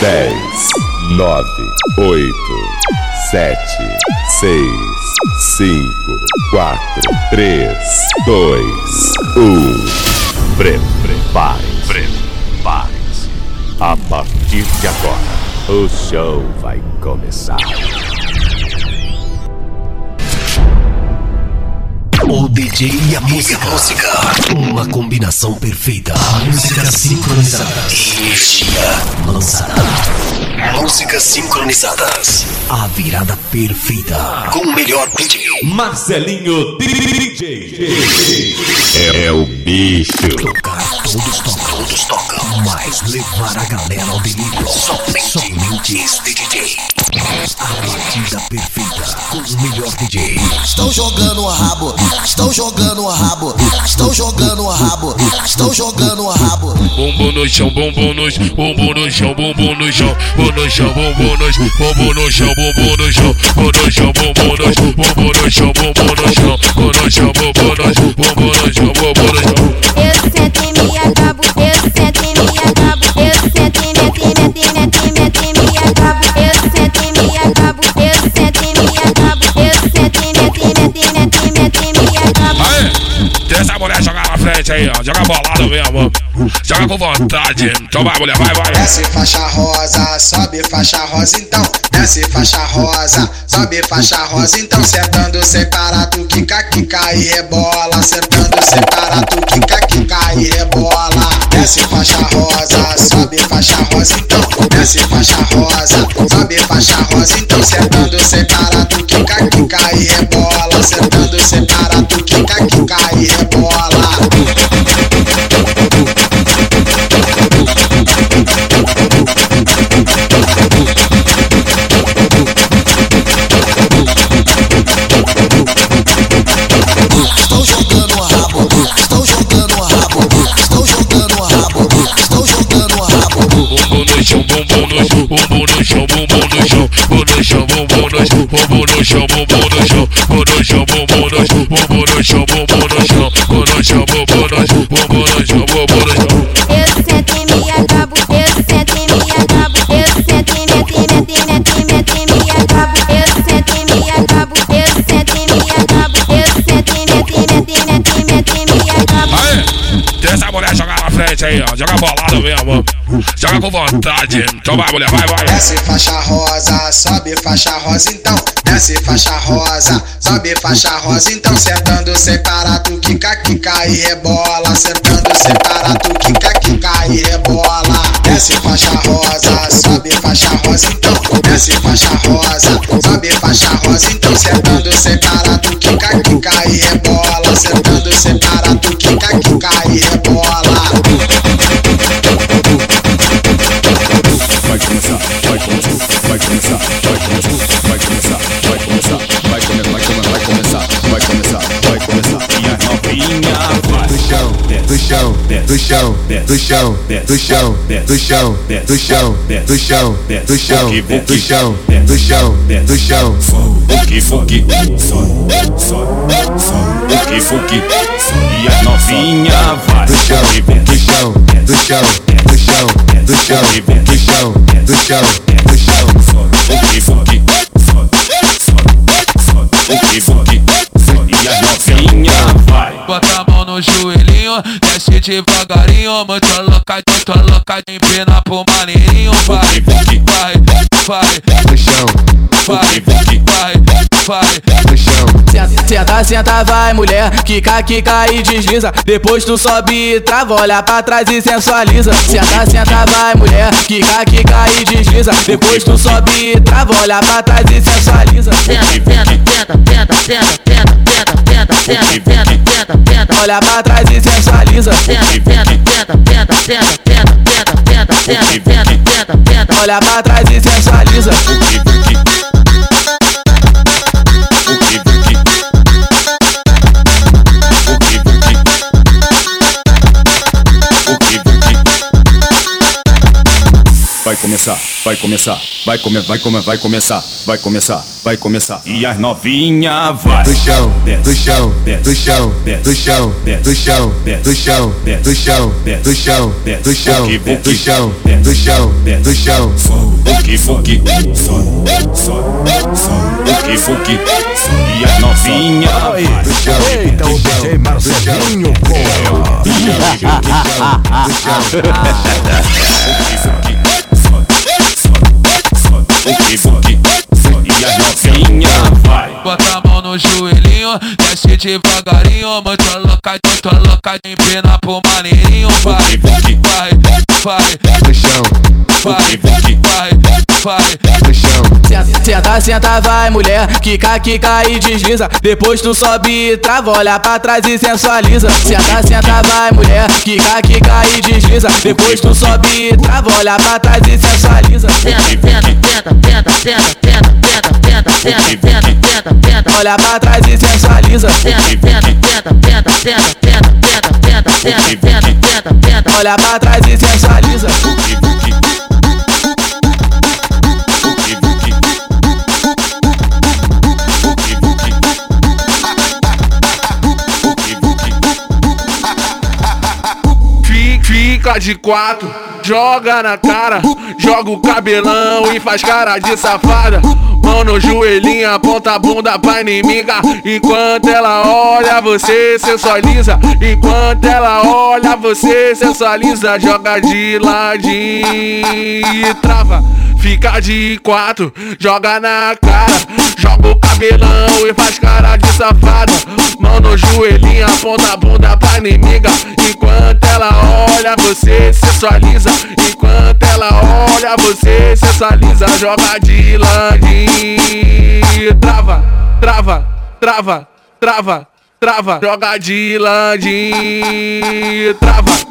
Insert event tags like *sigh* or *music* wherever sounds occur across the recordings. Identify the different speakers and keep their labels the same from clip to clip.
Speaker 1: 10, 9, 8, 7, 6, 5, 4, 3, 2, 1. Prepare-se. Prepare-se. A partir de agora, o show vai começar.
Speaker 2: O DJ e a música. Uma combinação perfeita. Música sincronizada. Energia lançada. Músicas sincronizadas. A virada perfeita. Com o melhor DJ.
Speaker 1: Marcelinho DJ. É, o bicho.
Speaker 2: Tocar todos tocam. Todos tocam. Mas levar a galera ao delírio. Somente, somente este DJ. A batida perfeita. Com o melhor DJ.
Speaker 3: Estão jogando a rabo, estão jogando a rabo, estão jogando a rabo, estão jogando a rabo.
Speaker 4: Bumbum no chão, bumbum no chão, bumbum no chão, bumbum no chão, bumbum no chão, bumbum no chão, bumbum no chão, bumbum no chão, bumbum no chão, bumbum no chão, bumbum no chão, bumbum no chão, bumbum no chão, bumbum no chão, bumbum no chão, bumbum no chão.
Speaker 5: Eu sento e me acabo, eu sento me acabo, eu sento e mete, mete, mete, mete, me acabo, eu sento me acabo, eu sento me acabo, eu sento mete, mete, mete, mete, me acabo.
Speaker 4: Aê, deixa essa mulher jogar na frente aí, ó, joga bolado mesmo, joga com vontade, então vai mulher, vai, vai.
Speaker 6: Desce faixa rosa, sobe faixa rosa então. Desce faixa rosa, sobe faixa rosa então. Sentando sem parar, tu quica, quica e rebola. Sentando sem parar, tu quica, quica e rebola. Desce faixa rosa, sobe faixa rosa então. Desce faixa rosa, sobe faixa rosa então. Sentando sem parar, tu quica, quica e rebola. Sentando sem parar, tu quica, quica e rebola.
Speaker 4: No bumbum no chão, bumbum no chão, bumbum no chão, bumbum no chão, bumbum no chão, bumbum no chão, bumbum no chão, bumbum no chão, bumbum no chão, bumbum no chão. Frente aí, ó, joga bolado mesmo, joga com vontade, então vai mulher, vai, vai.
Speaker 6: Desce faixa rosa, sobe faixa rosa então. Desce faixa rosa, sobe faixa rosa então. Sentando tu quica, quica e rebola. Sentando tu quica, quica e rebola. Desce faixa rosa, sobe faixa rosa então. Desce faixa rosa, sobe faixa rosa então. Sentando tu quica, quica e rebola. Sentando tu quica, quica e rebola.
Speaker 7: Vai começar, vai começar, vai começar, do chão, do chão, do chão, do chão, do chão, do chão, do chão, do chão, do chão, do chão. Fuki, fuki, fuki, fuki. E a novinha vai do chão, do chão, do chão, do chão, do chão, do chão, do chão,
Speaker 8: devagarinho Muito louca, muito louca, empina pro maneirinho Vai, vai, vai,
Speaker 7: do chão,
Speaker 8: vai, vai, vai
Speaker 7: do chão.
Speaker 9: Senta, senta, senta, vai mulher, quica, quica e desliza. Depois tu sobe e trava, olha pra trás e sensualiza. Senta, senta, vai mulher, quica, quica e desliza. Depois tu sobe e trava, olha pra trás e sensualiza. Olha pra trás e sensualiza. Olha pra trás e sensualiza.
Speaker 7: Vai começar, vai começar, vai comer, vai comer, vai começar, vai começar, vai começar. E as novinha vai do chão, do chão, do chão, do chão, do chão, do chão, do chão, do chão, do chão, do chão,
Speaker 10: do chão, do chão.
Speaker 7: Fuki, fuki, fuki, fuki. E a novinha
Speaker 10: Do chão,
Speaker 11: Eita, o DJ Marcelinho, porra.
Speaker 7: Fuki, fuki. E a novinha vai.
Speaker 8: Bota a mão no joelhinho, desce devagarinho Muito louca, muito louca, empina pro maneirinho Vai, vai, vai,
Speaker 10: do chão,
Speaker 8: vai, vai, vai
Speaker 10: do chão.
Speaker 9: Senta, senta, senta, vai mulher, quica, quica e desliza. Depois tu sobe e trava, olha pra trás e sensualiza. Senta, senta, vai mulher, quica, quica e desliza. Depois tu sobe e trava, olha pra trás e sensualiza. Olha pra trás e sensualiza. Olha pra trás e sensualiza.
Speaker 12: Fica de quatro, joga na cara, joga o cabelão e faz cara de safada. Mão no joelhinho, aponta a bunda pra inimiga. Enquanto ela olha, você sensualiza. Enquanto ela olha, você sensualiza. Joga de ladinho e trava. Fica de quatro, joga na cara, joga o cabelão e faz cara de safada. Mão no joelhinho, aponta a bunda pra inimiga. Enquanto ela olha, você sensualiza. Enquanto ela olha, você sensualiza. Joga de ladinho, trava, trava, trava, trava, trava. Joga de ladinho, trava, trava,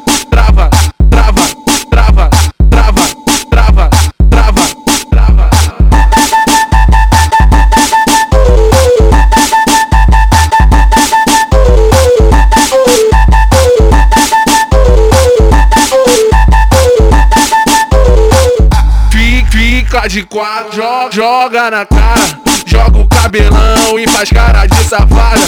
Speaker 12: Fica de quatro, joga, joga na cara, joga o cabelão e faz cara de safada.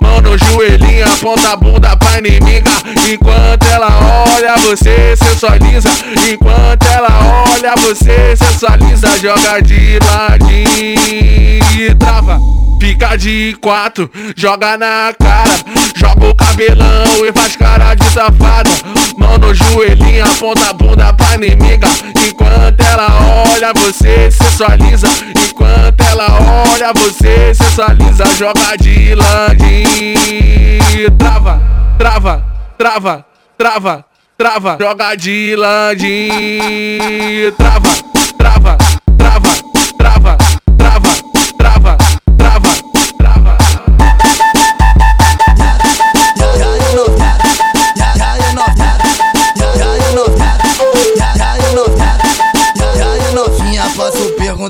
Speaker 12: Mão no joelhinho, aponta a bunda pra inimiga. Enquanto ela olha, você sensualiza. Enquanto ela olha, você sensualiza. Joga de ladinho e trava. Fica de quatro, joga na cara, joga o cabelão e faz cara de safada. Mão no joelhinho, aponta a bunda pra inimiga. Enquanto ela olha, você sensualiza. Enquanto ela olha, você sensualiza. Joga de ladinho, trava, trava, trava, trava, trava. Joga de trava, trava,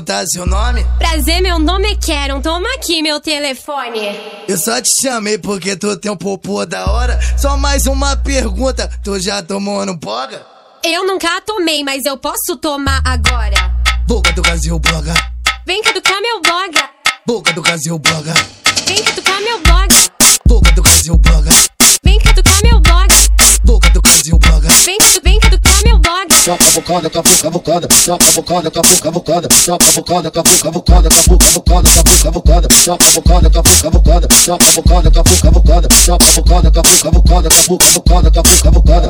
Speaker 13: perguntar seu nome?
Speaker 14: Prazer, meu nome é Karen. Toma aqui meu telefone.
Speaker 13: Eu só te chamei porque tu tem um popô da hora. Só mais uma pergunta, tu já tomou no boga?
Speaker 14: Eu nunca tomei, mas eu posso tomar agora.
Speaker 13: Boca do Brasil bloga,
Speaker 14: Vem caducar meu blog.
Speaker 13: boca do Brasil bloga,
Speaker 14: Vem caducar meu blog.
Speaker 13: boca do Brasil bloga, Só cavucada, cavu, cavucada, só cavucada, cavu, cavucada, só cavucada, cavu, cavucada, cavu, cavucada, cavu, cavucada, só cavucada, cavu, cavucada, só cavucada, cavu, cavucada, só cavucada, cavu, cavucada, cavu, cavucada, cavu, cavucada.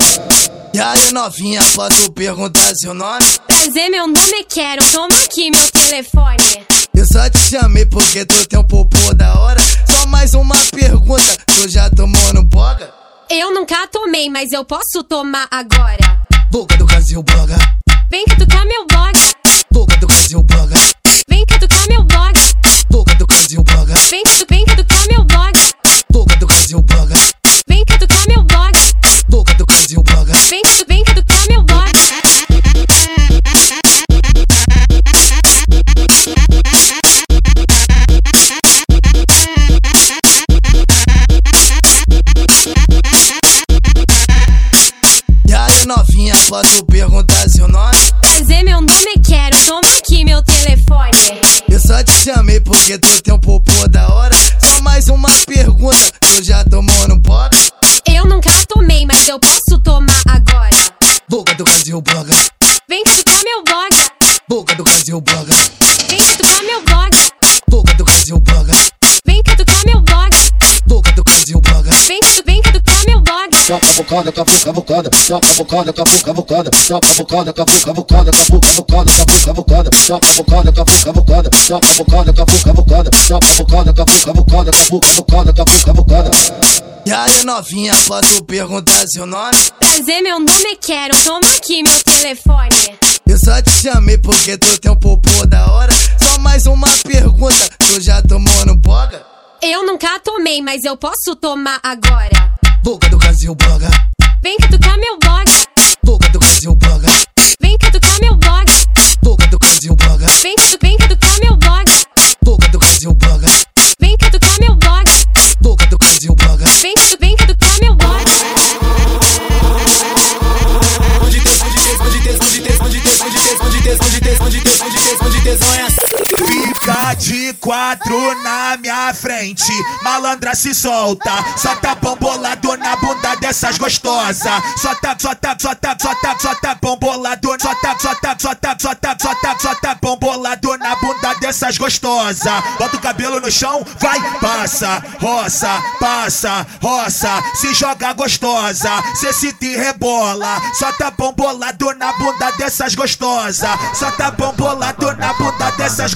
Speaker 13: E aí, novinha, posso perguntar seu nome?
Speaker 14: Prazer, meu nome é Karen. Toma aqui meu telefone.
Speaker 13: Eu só te chamei porque tu tem um popô da hora. Só mais uma pergunta, tu já tomou no boga?
Speaker 14: Eu nunca tomei, mas eu posso tomar agora.
Speaker 13: Boca do Brasil bloga,
Speaker 14: Vem caducar meu blog.
Speaker 13: boca do Brasil bloga,
Speaker 14: Vem caducar meu blog.
Speaker 13: boca do Brasil bloga,
Speaker 14: Vem, vem caducar meu blog.
Speaker 13: boca do Brasil bloga, só te chamei porque tu tem um popô da hora. Só mais uma pergunta, tu já tomou no boga?
Speaker 14: Eu nunca tomei, mas eu posso tomar agora.
Speaker 13: Boca do Brasil bloga,
Speaker 14: Vem, cadu- meu blog.
Speaker 15: Boca do Brasil bloga. Cavucada, cavu, cavucada. Só cavucada, cavu, cavucada. Só cavucada, cavu, cavucada. Cavu, cavucada, cavu, cavucada. Só cavucada, cavu, cavucada. Só cavucada, cavu, cavucada. Só cavucada, cavu, cavucada. Cavu, cavucada, cavu, cavucada.
Speaker 13: E aí novinha, posso perguntar seu nome?
Speaker 14: Prazer, meu nome é Quero. Toma aqui meu telefone.
Speaker 13: Eu só te chamei porque tu tem um popô da hora. Só mais uma pergunta, tu já tomou no boga?
Speaker 14: Eu nunca tomei, mas eu posso tomar agora.
Speaker 15: Boca do Brasil bloga.
Speaker 14: Vem catucar meu blog.
Speaker 15: Boca do Brasil bloga.
Speaker 14: Vem catucar meu blog.
Speaker 15: Boca do Brasil bloga.
Speaker 14: Vem vem catucar meu blog.
Speaker 15: Boca do Brasil bloga.
Speaker 14: Vem catucar meu blog.
Speaker 15: Boca do
Speaker 16: Fica de quatro na minha frente, malandra se solta, só tá bombolado na bunda dessas gostosas. Só tá, só tá, só tá, só tá, só tá bombolado, só tá, só tá, só tá, só tá, só tá, só tá bombolado na bunda dessas gostosas. Bota o cabelo no chão, vai, passa, roça, passa, roça, se joga gostosa, cê se te rebola, só tá bombolado na bunda dessas gostosas. Só tá bombolado na bunda dessas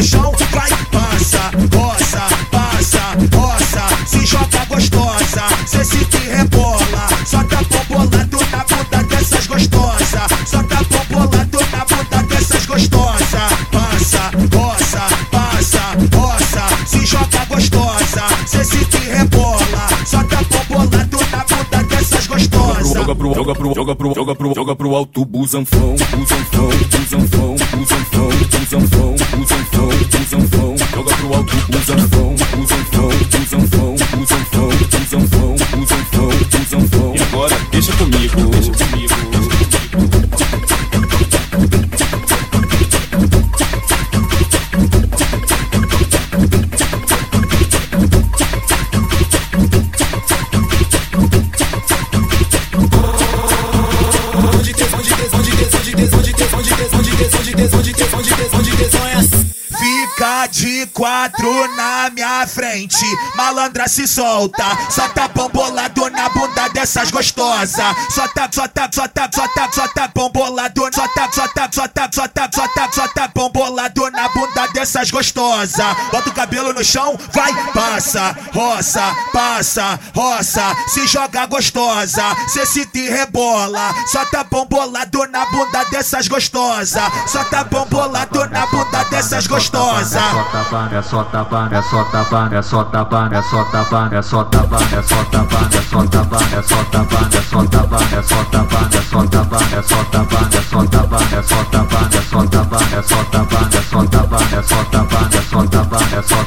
Speaker 16: no chão, vai, Joga
Speaker 17: pro, joga pro, joga pro, joga pro, alto, busanfão, busanfão, busanfão, busanfão, busanfão, busanfão, busanfão, joga pro alto, busanfão,
Speaker 16: malandra se solta, só tá bombolado na bunda dessas gostosas. Só tá, só tá, só tá, só tá, só tá bombolado, só tá, só tá, só só só só tá bombolado na bunda dessas gostosas. Bota o cabelo no chão, vai, passa, roça, passa, roça, se joga gostosa, cê se te rebola, só tá bombolado na bunda dessas gostosas. Só tá bombolado na bunda dessas gostosas.
Speaker 18: É só tapando, é só tapando, é só tapando, é só é só é só tapando, é só tapando, é só tapando, é só tapando, é só tapando, é só tapando, é só é só é só é só é só é só é só é só é é só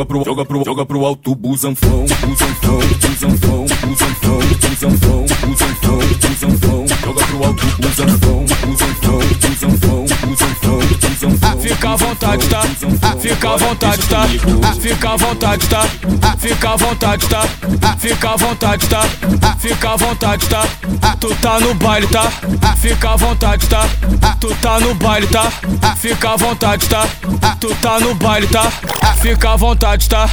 Speaker 16: joga
Speaker 17: pro, joga pro, joga pro, alto, busanfão, busanfão, busanfão, busanfão, busanfão, busanfão, busanfão, joga pro alto, busanfão, busanfão, busanfão, busanfão, busanfão.
Speaker 19: Ah, fica à vontade, tá? Ah, fica à vontade, tá? Ah, fica à vontade, tá? Ah, fica à vontade, tá? Ah, Fica à vontade, tá? Fica à vontade, tá? Tu tá no baile, tá? Fica à vontade, tá? Tu tá no baile, tá? Fica à vontade, tá? Tu tá no baile, tá? Fica à vontade, tá?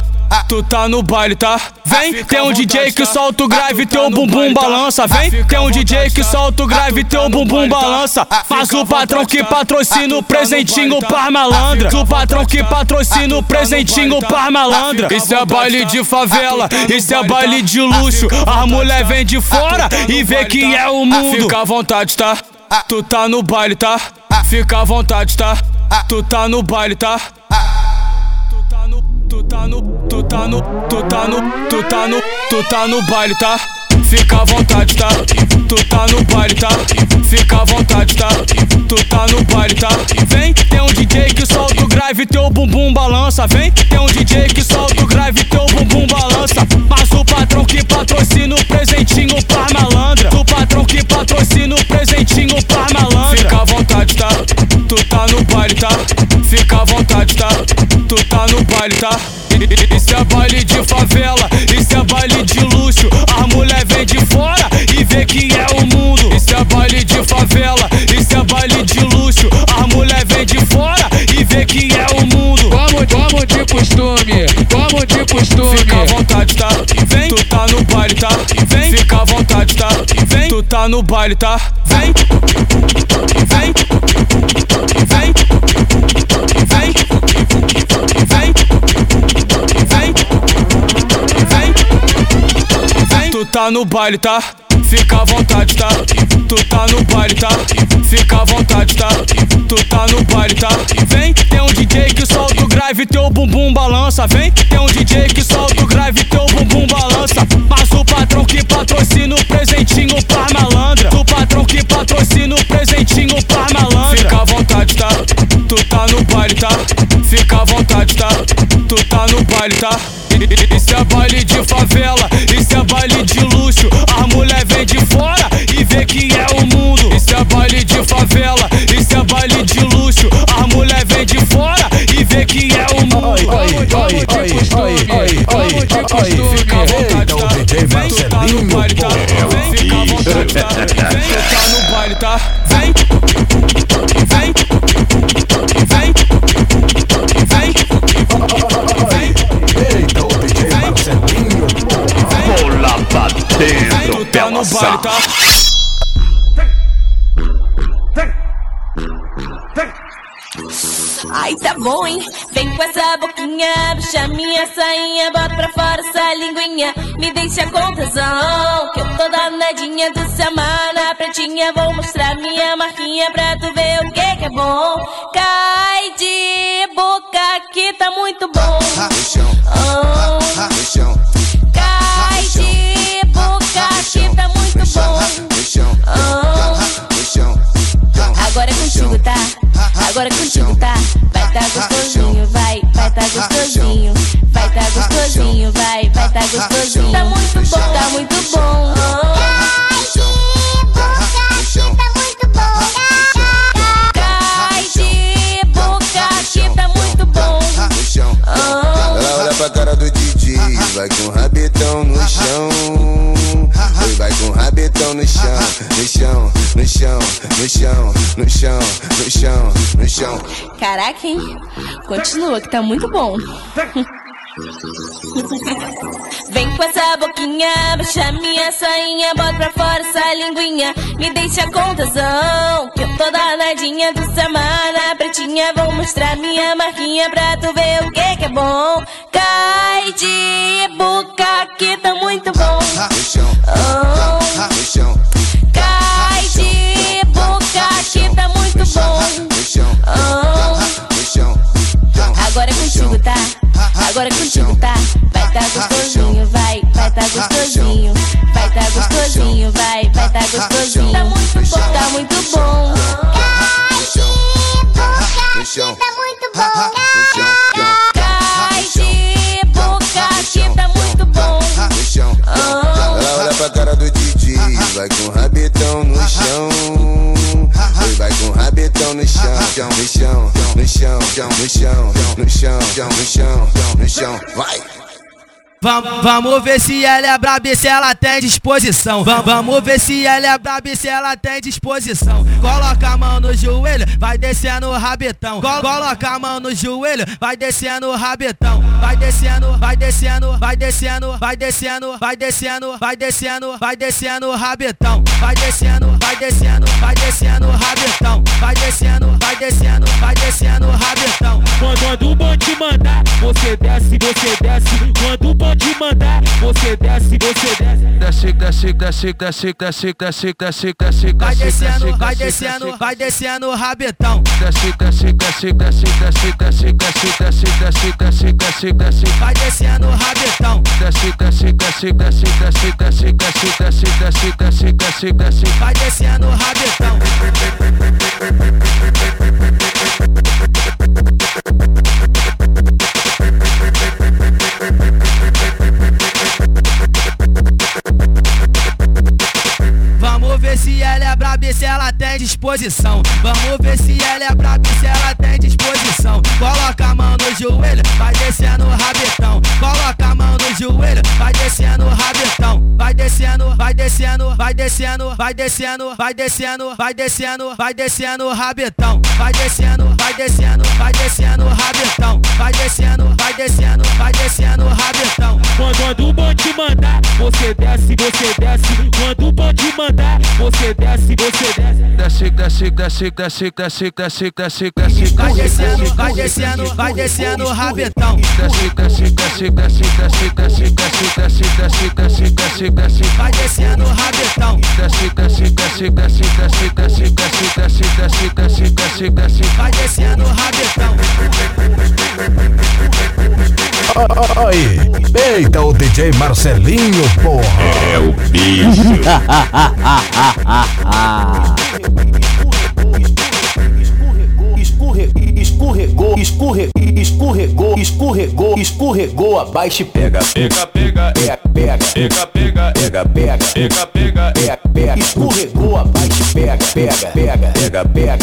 Speaker 19: Tu tá no baile, tá? Vem, tem um DJ que solta o grave, teu bumbum balança. Vem, tem um DJ que solta o grave, teu bumbum balança. Mas o patrão que patrocina o presentinho par malandra. O patrão que patrocina o presentinho par malandra. Isso é baile de favela, isso é baile de luxo. A mulher vem de fora e vê que é o mundo. Fica à vontade, tá? Tu tá no baile, tá? Fica à vontade, tá? Tu tá no baile, tá? Tu tá no, tu tá no, tu tá no, tu tá no, tu tá no baile, tá? Fica à vontade, tá? Tu tá no baile, tá? Fica à vontade, tá? Tu tá no baile, tá? Vem, tem um DJ que solta o grave, teu bumbum balança. Vem, tem um DJ que solta o grave, teu bumbum balança. Mas o patrão que patrocina o presentinho par malandra. O patrão que patrocina o presentinho à vontade, tá? Tu tá no baile, tá? Fica à vontade, tá? Tu tá no baile, tá? Isso é baile de favela, isso é baile de luxo. A mulher vem de fora e vê que é o mundo. Isso é baile de favela, isso é baile de luxo. A mulher vem de fora e vê que é o mundo.
Speaker 20: Como, como de costume, como de costume.
Speaker 19: Fica à vontade, tá? Vem, tu tá no baile, tá? Vem, fica à vontade, tá? Vem, tu tá no baile, tá? Vem, tá no baile, tá? Fica à vontade, tá? Tu tá no baile, tá? Fica à vontade, tá? Tu tá no baile, tá? Vem, tem um DJ que solta o grave, teu bumbum balança. Vem, tem um DJ que solta o grave, teu bumbum balança. Mas o patrão que patrocina o presentinho par malandra. O patrão que patrocina o presentinho par malandra. Fica à vontade, tá? Tu tá no baile, tá? Fica à vontade, tá? Tu tá no baile, tá? Isso é baile de favela, luxo. A mulher vem de fora e vê que é o mundo. Isso é baile de favela, isso é baile de luxo. A mulher vem de fora e vê que é o mundo.
Speaker 20: Como de costume, como de costume.
Speaker 19: Fica à vontade, tá? Vem, tá no baile, tá? Vem, fica à vontade, tá? Vem, tá no baile, tá? No baile, tá?
Speaker 21: Ai, tá bom, hein? Vem com essa boquinha, puxa minha sainha, bota pra fora essa linguinha, me deixa com tesão. Que eu tô danadinha do semana pretinha, vou mostrar minha marquinha pra tu ver o que que é bom. Cai de boca que tá muito bom. Oh. Agora contigo, tá? Agora contigo, tá? Vai tá gostosinho, vai, vai tá gostosinho. Vai tá gostosinho, vai, vai tá gostosinho. Tá muito bom, tá muito bom. Cai de boca que tá muito bom.
Speaker 18: Ela olha pra cara do DJ, vai com o vai com o rabetão no chão, no chão, no chão, no chão, no chão, no chão, no chão.
Speaker 21: Caraca, hein? Continua que tá muito bom. *laughs* Vem com essa boquinha, baixa minha sainha, bota pra fora essa linguinha, me deixa com tesão. Que eu tô danadinha do semana pretinha, vou mostrar minha marquinha pra tu ver o que que é bom. Cai de boca que tá muito bom. Oh. Cai de boca que tá muito bom. Oh. Agora é contigo, tá? Agora é contigo, tá? Vai tá gostosinho, vai, vai tá gostosinho. Vai tá gostosinho, vai, vai tá gostosinho. Tá muito bom, tá muito bom.
Speaker 18: Rabetão no chão, no chão, no chão, no chão, no chão, no chão, no chão.
Speaker 22: Vamos, vamos ver se ela é braba e se ela tem disposição. Vamos, vamos ver se ela é braba e se ela tem disposição. Coloca a mão no joelho, vai descendo o rabetão. Col- Coloca a mão no joelho, vai descendo o rabetão. Vai descendo, vai descendo, vai descendo, vai descendo, vai descendo, vai descendo, vai descendo o rabetão. Vai descendo, vai descendo, vai descendo o rabetão. Vai descendo, vai descendo, vai descendo o rabetão.
Speaker 23: Quando, quando o bonde mandar, você desce, você desce. Quando o você desce, você desce.
Speaker 8: Desce, desce, desce, desce, desce, desce, desce, desce,
Speaker 22: Vai
Speaker 8: desce,
Speaker 22: descendo,
Speaker 8: desce,
Speaker 22: vai
Speaker 8: desce,
Speaker 22: descendo, vai descendo o rabetão.
Speaker 8: Desce, desce, desce, desce, desce, desce, desce, desce, desce, desce, desce, desce.
Speaker 22: Vai descendo o rabetão.
Speaker 8: Desce, desce, desce, desce, desce, desce, desce, desce, desce, desce, desce, desce.
Speaker 22: Vai descendo o rabetão. Disposição. Vamos ver se ela é braba e se ela tem disposição. Coloca a mão no joelho, vai descendo o rabetão. Coloca a mão no joelho, vai descendo o rabetão. Vai descendo, vai descendo, vai descendo, vai descendo, vai descendo, vai descendo, vai descendo o rabetão. Vai descendo, vai descendo, vai descendo o rabetão. Vai descendo, vai descendo, vai descendo o rabetão.
Speaker 23: Quando, quando o bonde mandar, você desce, você desce. Quando o bonde mandar, você desce, você desce.
Speaker 8: Desce, desce, desce, desce, desce, desce, desce, desce,
Speaker 22: Vai
Speaker 8: desce,
Speaker 22: descendo, vai descendo, vai descendo o rabetão.
Speaker 8: Desce, desce, desce, desce, desce, desce, desce, desce, desce, desce, desce.
Speaker 22: Vai descendo o rabetão.
Speaker 8: Desce, desce, desce, desce, desce, desce, desce, desce, desce, desce, desce, desce.
Speaker 22: Vai descendo o rabetão.
Speaker 11: Aí, eita o DJ Marcelinho, porra. É o bicho. *laughs*
Speaker 24: Escorregou, escorregou, escorregou, escorregou, escorregou abaixo e pega,
Speaker 23: Pega, pega,
Speaker 24: pega, pega,
Speaker 23: pega, pega,
Speaker 24: pega, pega,
Speaker 23: pega, pega.
Speaker 24: pega, pega, escorregou abaixo e pega, pega, pega, pega, pega, pega,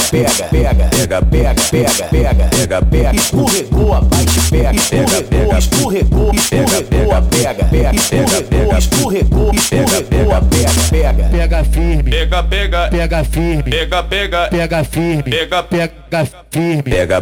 Speaker 24: pega, pega, pega, pega, pega, pega, pega, escorregou abaixo e pega, escorregou, escorregou, escorregou, pega, pega, escorregou, escorregou, escorregou, pega, pega,
Speaker 25: Pega firme,
Speaker 23: Pega, pega,
Speaker 25: pega firme,
Speaker 23: pega, pega,
Speaker 25: pega firme,
Speaker 23: pega,
Speaker 25: pega firme,
Speaker 24: pega,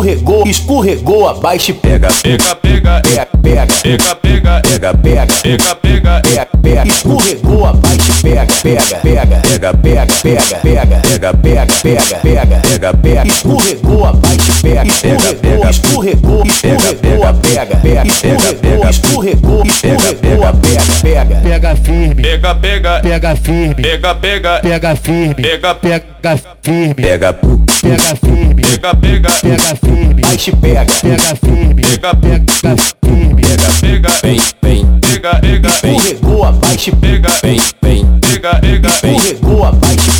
Speaker 24: escorregou, escorregou, abaixo e
Speaker 23: pega,
Speaker 24: Pega, pega, pega, pega, pega, pega, pega, pega, pega, pega, pega, pega, escorregou abaixo e pega,
Speaker 23: pega, pega,
Speaker 24: pega, pega,
Speaker 23: pega, pega,
Speaker 24: pega, pega,
Speaker 23: pega, pega,
Speaker 24: pega, pega, escorregou abaixo e pega, escorregou, escorregou, escorregou, pega, pega, escorregou, escorregou, escorregou, pega, pega,
Speaker 25: Pega firme,
Speaker 23: pega, pega,
Speaker 25: pega firme,
Speaker 23: pega, pega,
Speaker 25: pega firme,
Speaker 23: pega,
Speaker 25: pega. Firme,
Speaker 24: pega,
Speaker 25: pega firme,
Speaker 23: pega, pega,
Speaker 25: pega firme,
Speaker 24: baixo e pega,
Speaker 25: pega firme,
Speaker 23: pega,
Speaker 25: pega firme.
Speaker 23: pega,
Speaker 24: vem, vem,
Speaker 23: pega, pega,
Speaker 24: escorregou abaixo
Speaker 23: pega,
Speaker 24: vem, vem,
Speaker 23: pega, pega,
Speaker 24: escorregou abaixo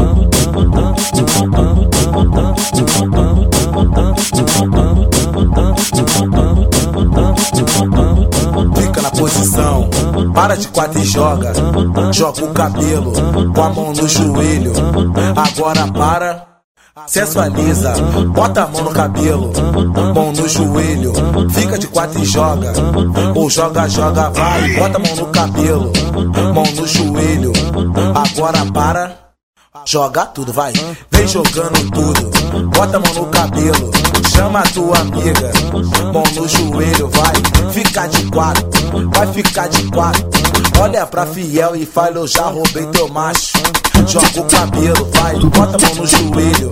Speaker 26: para de quatro e joga. Joga o cabelo com a mão no joelho. Agora para. Sensualiza, bota a mão no cabelo, mão no joelho, fica de quatro e joga. Ou joga, joga, vai, bota a mão no cabelo, mão no joelho. Agora para, joga tudo, vai, vem jogando tudo, bota a mão no cabelo, chama a tua amiga, mão no joelho, vai, fica de quatro, vai ficar de quatro. Olha pra fiel e fala, eu já roubei teu macho. Joga o cabelo, vai, bota a mão no joelho,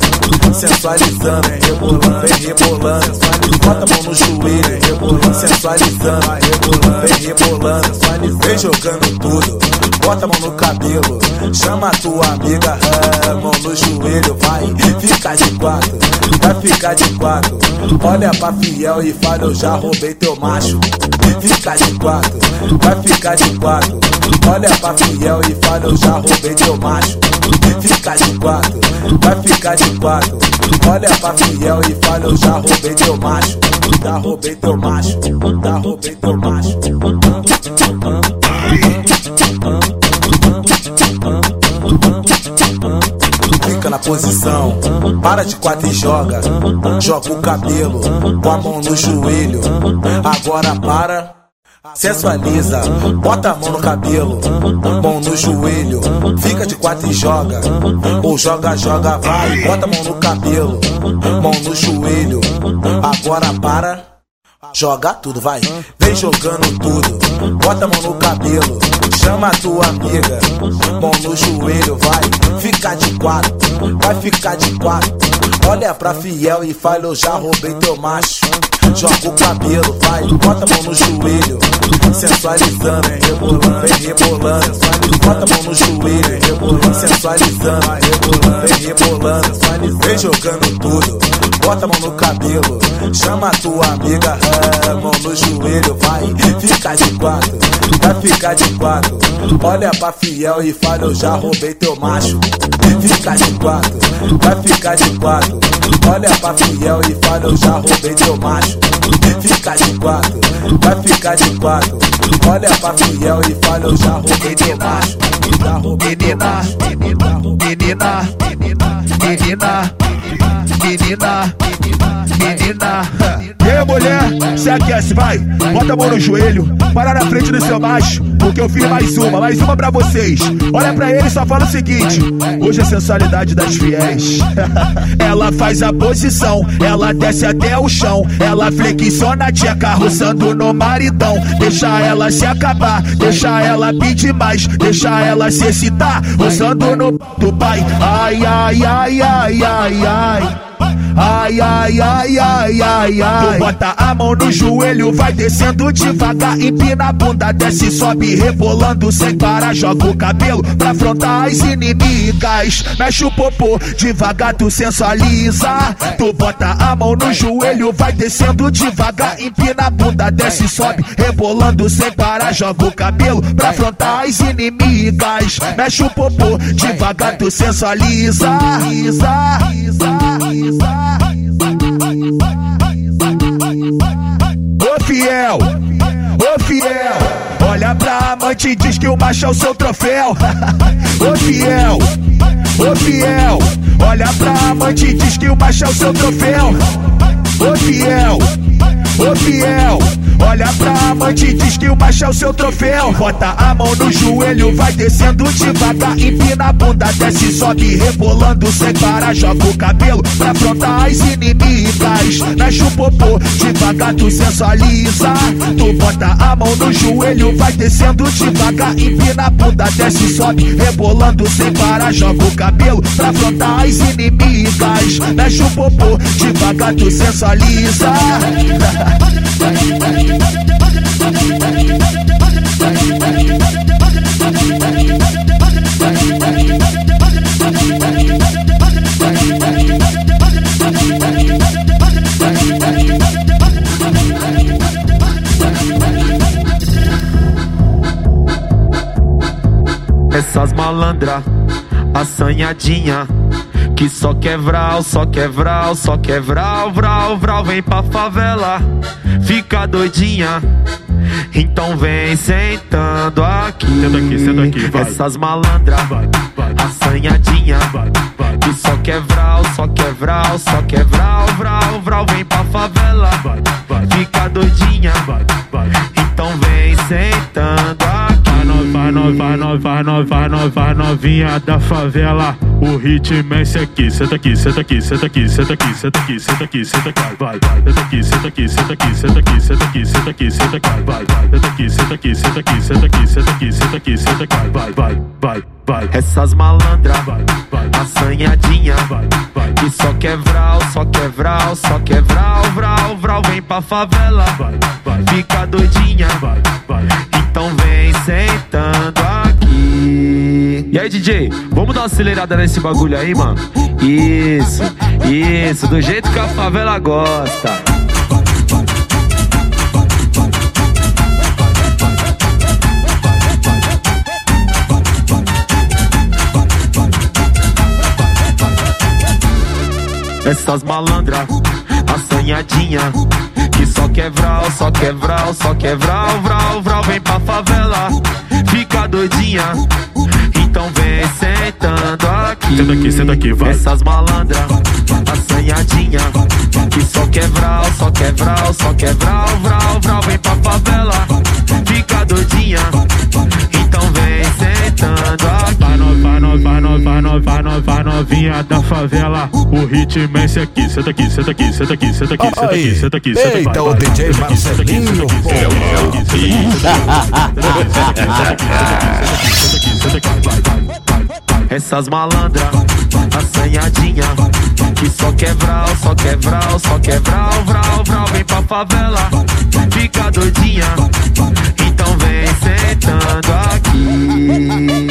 Speaker 26: sensualizando, rebolando, vem rebolando, bota a mão no joelho, rebolando, sensualizando, rebolando, vem rebolando, vem jogando tudo, bota a mão no cabelo, chama a tua amiga, ah, mão no joelho, vai, fica de quatro, vai ficar de quatro, olha pra fiel e fala, eu já roubei teu macho, fica de quatro, vai ficar de quatro, olha pra fiel e fala, eu já roubei teu macho. Fica de quatro, vai ficar de quatro. Olha pra fiel e fala: Eu já roubei teu macho. Já roubei teu macho. Já roubei teu macho. Fica na posição, para de quatro e joga. Joga o cabelo com a mão no joelho. Agora para. Sensualiza, bota a mão no cabelo, mão no joelho, fica de quatro e joga. Ou joga, joga, vai, bota a mão no cabelo, mão no joelho. Agora para, joga tudo, vai, vem jogando tudo, bota a mão no cabelo, chama a tua amiga, mão no joelho, vai, fica de quatro, vai ficar de quatro. Olha pra fiel e fala, eu já roubei teu macho. Joga o cabelo, vai, bota a mão no joelho, sensualizando, rebolando, vem rebolando, bota a mão no joelho, sensualizando, rebolando, vem rebolando, vem jogando tudo, bota a mão no cabelo, chama a tua amiga, mão no joelho, vai, fica de quatro, vai ficar de quatro, olha pra fiel e fala, eu já roubei teu macho, fica de quatro, vai ficar de quatro, olha pra fiel e fala, eu já roubei teu macho. Fica de quatro, vai ficar de quatro. Olha pra fiel e fala, eu já roubei teu macho. Já roubei teu macho.
Speaker 16: menina, menina, menina, menina. E aí, mulher, se aquece, vai. Bota a mão no joelho, para na frente do seu macho. Porque eu fiz mais uma, mais uma pra vocês. Olha pra ele e só fala o seguinte: hoje é sensualidade das fiéis. *laughs* ela faz a posição, ela desce até o chão. Ela flexiona tia carroçando no maridão. Deixa ela se acabar, deixa ela pedir mais, deixa ela se excitar. Roçando no do pai. Ai, ai, ai, ai, ai, ai. Ai, ai, ai, ai, ai, ai. Tu bota a mão no joelho, vai descendo devagar, empina a bunda, desce, sobe, rebolando sem parar. Joga o cabelo pra afrontar as inimigas. Mexe o popô, devagar tu sensualiza. Tu bota a mão no joelho, vai descendo devagar, empina a bunda, desce, sobe, rebolando sem parar. Joga o cabelo pra afrontar as inimigas. Mexe o popô, devagar tu sensualiza. Isa. Ô fiel, ô fiel, olha pra amante e *laughs* diz que o macho é o seu troféu. Ô fiel, ô fiel, olha pra amante e diz que o macho é o seu troféu. Ô fiel, ô fiel, olha pra amante e diz que o macho é o seu troféu. Bota a mão no joelho, vai descendo devagar, empina a bunda, desce, sobe, rebolando sem parar. Joga o cabelo pra afrontar as inimigas. Mexe o popô, devagar tu sensualiza. Tu bota a mão no joelho, vai descendo devagar, empina a bunda, desce, sobe, rebolando sem parar. Joga o cabelo pra afrontar as inimigas. Mexe o popô, devagar tu sensualiza. *laughs*
Speaker 27: malandra, assanhadinha Que só quer vral, só quer vral, só quer vral, vral, vem pra favela, fica doidinha. Então vem sentando aqui.
Speaker 4: Senta aqui, senta aqui, vai.
Speaker 27: Essas malandras, assanhadinha. Que só quer vral, só quer vral, só quer vral, vral, vral, vem pra favela, fica doidinha. Então vem sentando aqui.
Speaker 4: Vai no, vai no, vai no, vai no, vai novinha da favela. O ritmo é esse aqui. Senta aqui, senta aqui, senta aqui, senta aqui, senta aqui, senta aqui, senta aqui, vai, vai. Senta aqui, senta aqui, senta aqui, senta aqui, senta aqui, senta aqui, senta aqui, vai, vai. Senta aqui, senta aqui, senta aqui, senta aqui, senta aqui, senta aqui, senta aqui, vai, vai, vai, vai.
Speaker 27: Essas malandras, assanhadinha. Que só quer vral, só quer vral, só quer vral, vral, vral, vem pra favela, fica doidinha. Então vem sentando aqui.
Speaker 28: E aí, DJ, vamos dar uma acelerada nesse bagulho aí, mano? Isso, isso, do jeito que a favela gosta.
Speaker 27: Essas malandras, Que só quer vral, só quer vral, só quer vral, vral, vem pra favela, fica doidinha. Então vem sentando aqui.
Speaker 4: Senta aqui, senta aqui, vai.
Speaker 27: Essas malandras, assanhadinha. Que só quer vral, só quer vral, só quer vral, vral, vral, vem pra favela, fica doidinha. Sentando.
Speaker 4: Vai no, vai no, vai no, vai no, vai no, vai novinha da favela. O ritmo é esse aqui. Senta aqui, senta aqui, senta aqui, senta aqui, senta aqui, senta aqui, senta aqui.
Speaker 11: Eita, o DJ Marcelinho, pô.
Speaker 27: Essas malandras, assanhadinha Que só quer vral, só quer vral, só quer vral, vral, vral Vem pra favela, fica doidinha Então vem sentando aqui
Speaker 29: 哈 *laughs*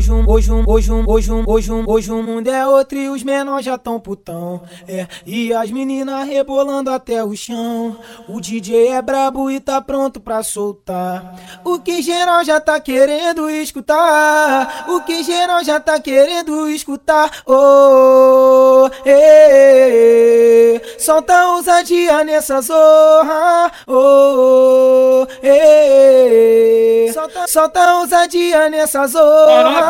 Speaker 29: Hoje, um- hoje, um- hoje, um- hoje, um- hoje, um- hoje, um- mundo é outro e os menores já tão putão. É, e as meninas rebolando até o chão. O DJ é brabo e tá pronto pra soltar. O que geral já tá querendo escutar. O que geral já tá querendo escutar. Oh, eh, solta ousadia nessa zorra. Oh, eh, solta, solta ousadia nessa zorra.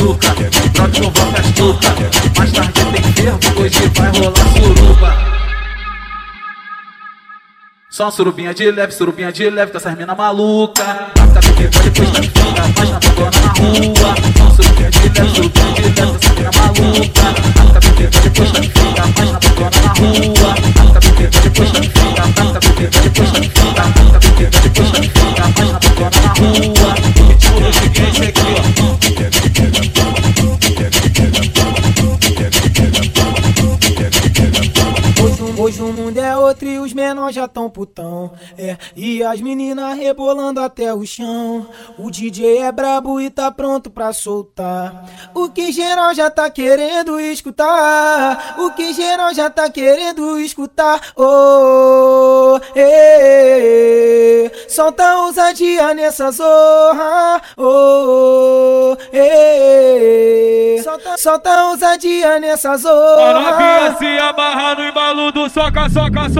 Speaker 27: chuca, trote com volta chuca Mais tarde tem fervo, hoje vai rolar suruba
Speaker 30: só surubinha de leve, surubinha de leve, com essas mina maluca. Fica com quem pode, depois tá fica, faz na pegona na rua. Só surubinha de leve, surubinha de leve, com essas mina maluca. Fica com quem pode, depois tá fica, faz na pegona na rua. Fica com quem pode, depois tá fica, fica com que pode, depois tá fica, fica com quem pode, depois tá fica, faz na pegona na rua. Eu cheguei. Tá tá
Speaker 29: hoje um e os menores já tão putão. É, e as meninas rebolando até o chão. O DJ é brabo e tá pronto pra soltar. O que geral já tá querendo escutar. O que geral já tá querendo escutar. Oh, eh, solta ousadia nessa zorra. Oh, eh, solta, solta ousadia nessa
Speaker 20: A
Speaker 29: zorra.
Speaker 20: novinha se amarra no embalo do soca, soca, soca,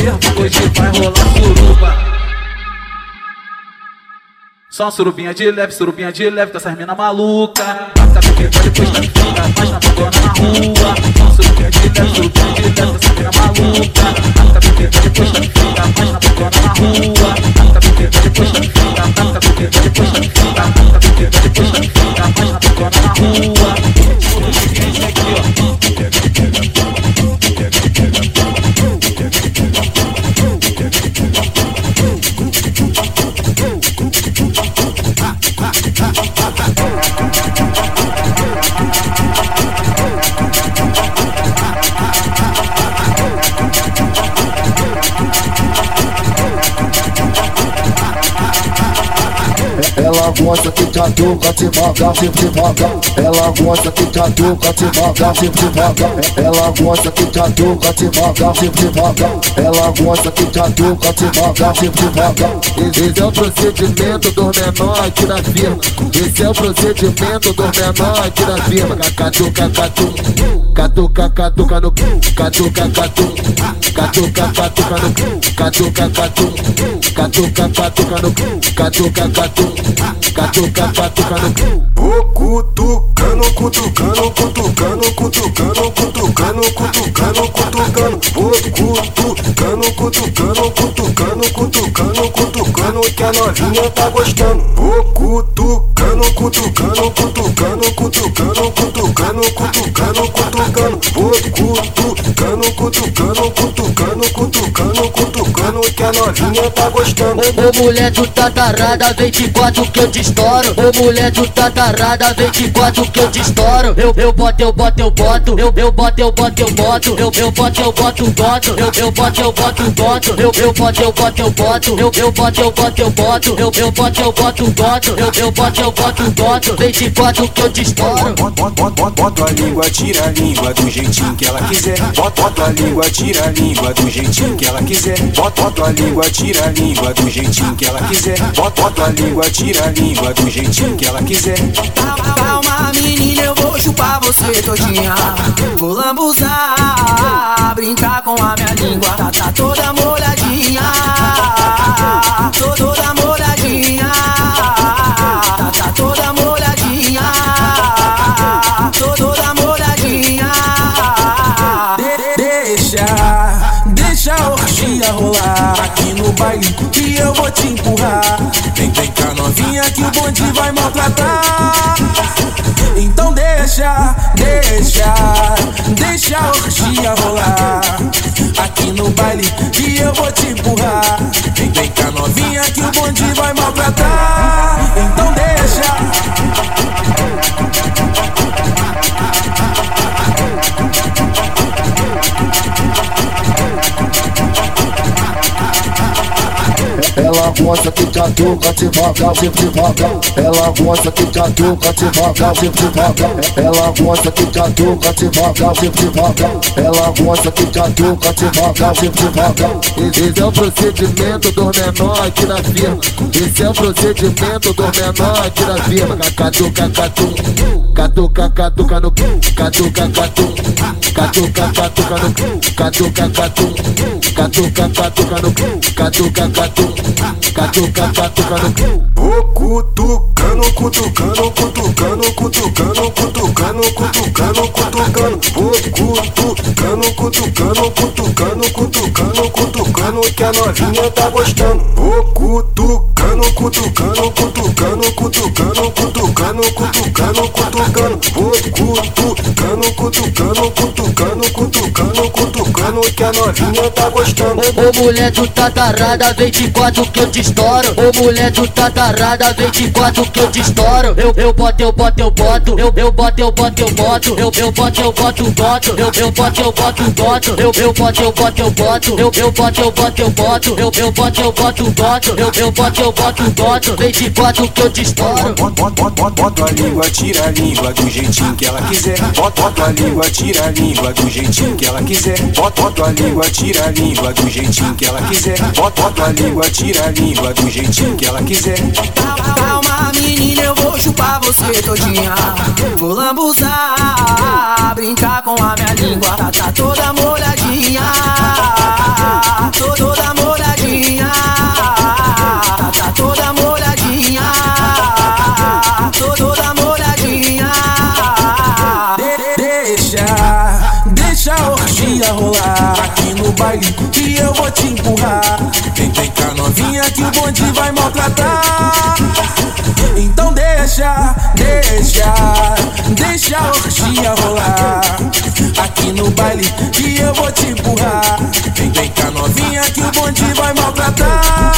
Speaker 30: fervo, hoje vai rolar suruba. Só surubinha de leve, surubinha de leve, com essas mina maluca. Taca do que depois tá fica mais na bocona na rua. Só surubinha de leve, surubinha de leve, com essas mina maluca. Taca do que depois tá fica mais na bocona na rua. Taca do que depois tá fica, taca do que depois depois fica mais na bocona na rua.
Speaker 15: Ela gosta que catuca devagar, de devagar. Ela gosta que catuca devagar, de devagar. Ela gosta que catuca devagar, de devagar. Ela gosta que catuca devagar, de devagar. Esse é o procedimento do menor na firma. Esse é o procedimento do menor na firma. Catuca, catuca. Catuca, catuca no catuca, catuca. Catuca, catuca no catuca, catuca. Catuca, catuca no catuca, catuca. Catuca, catuca no
Speaker 31: Ô cutucano, cutucano, cutucano, cutucano, cutucano, cutucano, cutucano. Ô cutucano, cutucano, cutucano, cutucano, cutucano, que a novinha tá gostando. Ô cutucano, cutucano, cutucano, cutucano, cutucano, cutucano, cutucano. Ô cutucano, cutucano, cutucano, cutucano, cutucano, que a novinha tá gostando.
Speaker 32: Ô mulher do tatarada, vem de quatro que eu te estouro. Ô mulher do tatarada, vem de quatro que eu te estouro. Eu, eu boto, eu boto, eu boto. Eu, eu boto, eu boto, eu boto. Eu, eu boto, eu boto, boto. Eu, eu boto, eu boto, boto. Eu, eu boto, eu boto, eu boto. Eu, eu boto, eu boto, eu boto. Eu, eu boto, eu boto, boto. Eu, eu boto, eu boto, boto. Vem de quatro que eu te estouro.
Speaker 31: Bota a língua, tira a língua do jeitinho que ela quiser. Bota, a língua, tira a língua do jeitinho que ela quiser. Bota, a língua, tira a língua do jeitinho que ela quiser. Bota a língua, tira a língua do jeitinho que ela quiser.
Speaker 32: Calma, menina, eu vou chupar você todinha. Vou lambuzar, brincar com a minha língua. Tá, tá toda molhadinha. Tô toda molhadinha. Tá, tá toda molhadinha. Tô toda molhadinha.
Speaker 26: De- Deixa, deixa a orgia rolar aqui no baile que eu vou te empurrar. Vem, vem cá novinha que o bonde vai maltratar. Deixa, deixa, deixa a orgia rolar aqui no baile que eu vou te empurrar. Vem, vem cá novinha que o bonde vai maltratar.
Speaker 15: Ela gosta que catuca devagar, de devagar. Ela gosta que catuca devagar, de devagar. Ela gosta que catuca devagar, de devagar. Ela gosta que catuca devagar, de devagar. Esse é o procedimento do menor aqui na firma. Esse é o procedimento do menor aqui na firma. Catuca, catuca. Catuca, catuca no catuca, catuca. Catuca, catuca no catuca, catuca. Catuca, catuca no catuca, catuca. Catuca, catuca no
Speaker 31: Ô cutucano, cutucano, cutucano, cutucano, cutucano, cutucano, cutucano. Ô cutucano, cutucano, cutucano, cutucano, cutucano, que a novinha tá gostando. Ô cutucano, cutucano, cutucano, cutucano, cutucano, cutucano, cutucano. Ô cutucano, cutucano, cutucano, cutucano, cutucano, que a novinha tá gostando.
Speaker 32: Ô mulher do tatarada, vem de quatro que eu te estouro. Ô mulher tatarada, vem de quatro que eu te estouro. Eu, eu boto, eu boto, eu boto. Eu, eu boto, eu boto, eu boto. Eu, eu boto, eu boto, boto. Eu, eu boto, eu boto, boto. Eu, eu boto, eu boto, eu boto. Eu, eu boto, eu boto, eu boto. Eu, eu boto, eu boto, boto. Eu, eu boto, eu boto, boto. Vem de quatro que eu te estouro.
Speaker 31: Bota a língua, tira a língua do jeitinho que ela quiser. Bota, a língua, tira a língua do jeitinho que ela quiser. Bota, a língua, tira a língua do jeitinho que ela quiser. Bota a língua, tira a língua do jeitinho que ela quiser.
Speaker 32: Calma, menina, eu vou chupar você todinha. Vou lambuzar, brincar com a minha língua. Tá, tá toda molhadinha. Tô toda.
Speaker 33: gigante vai maltratar. Então deixa, deixa, deixa a orgia rolar. Aqui no baile que eu vou te empurrar. Vem, vem cá novinha que o bonde vai maltratar.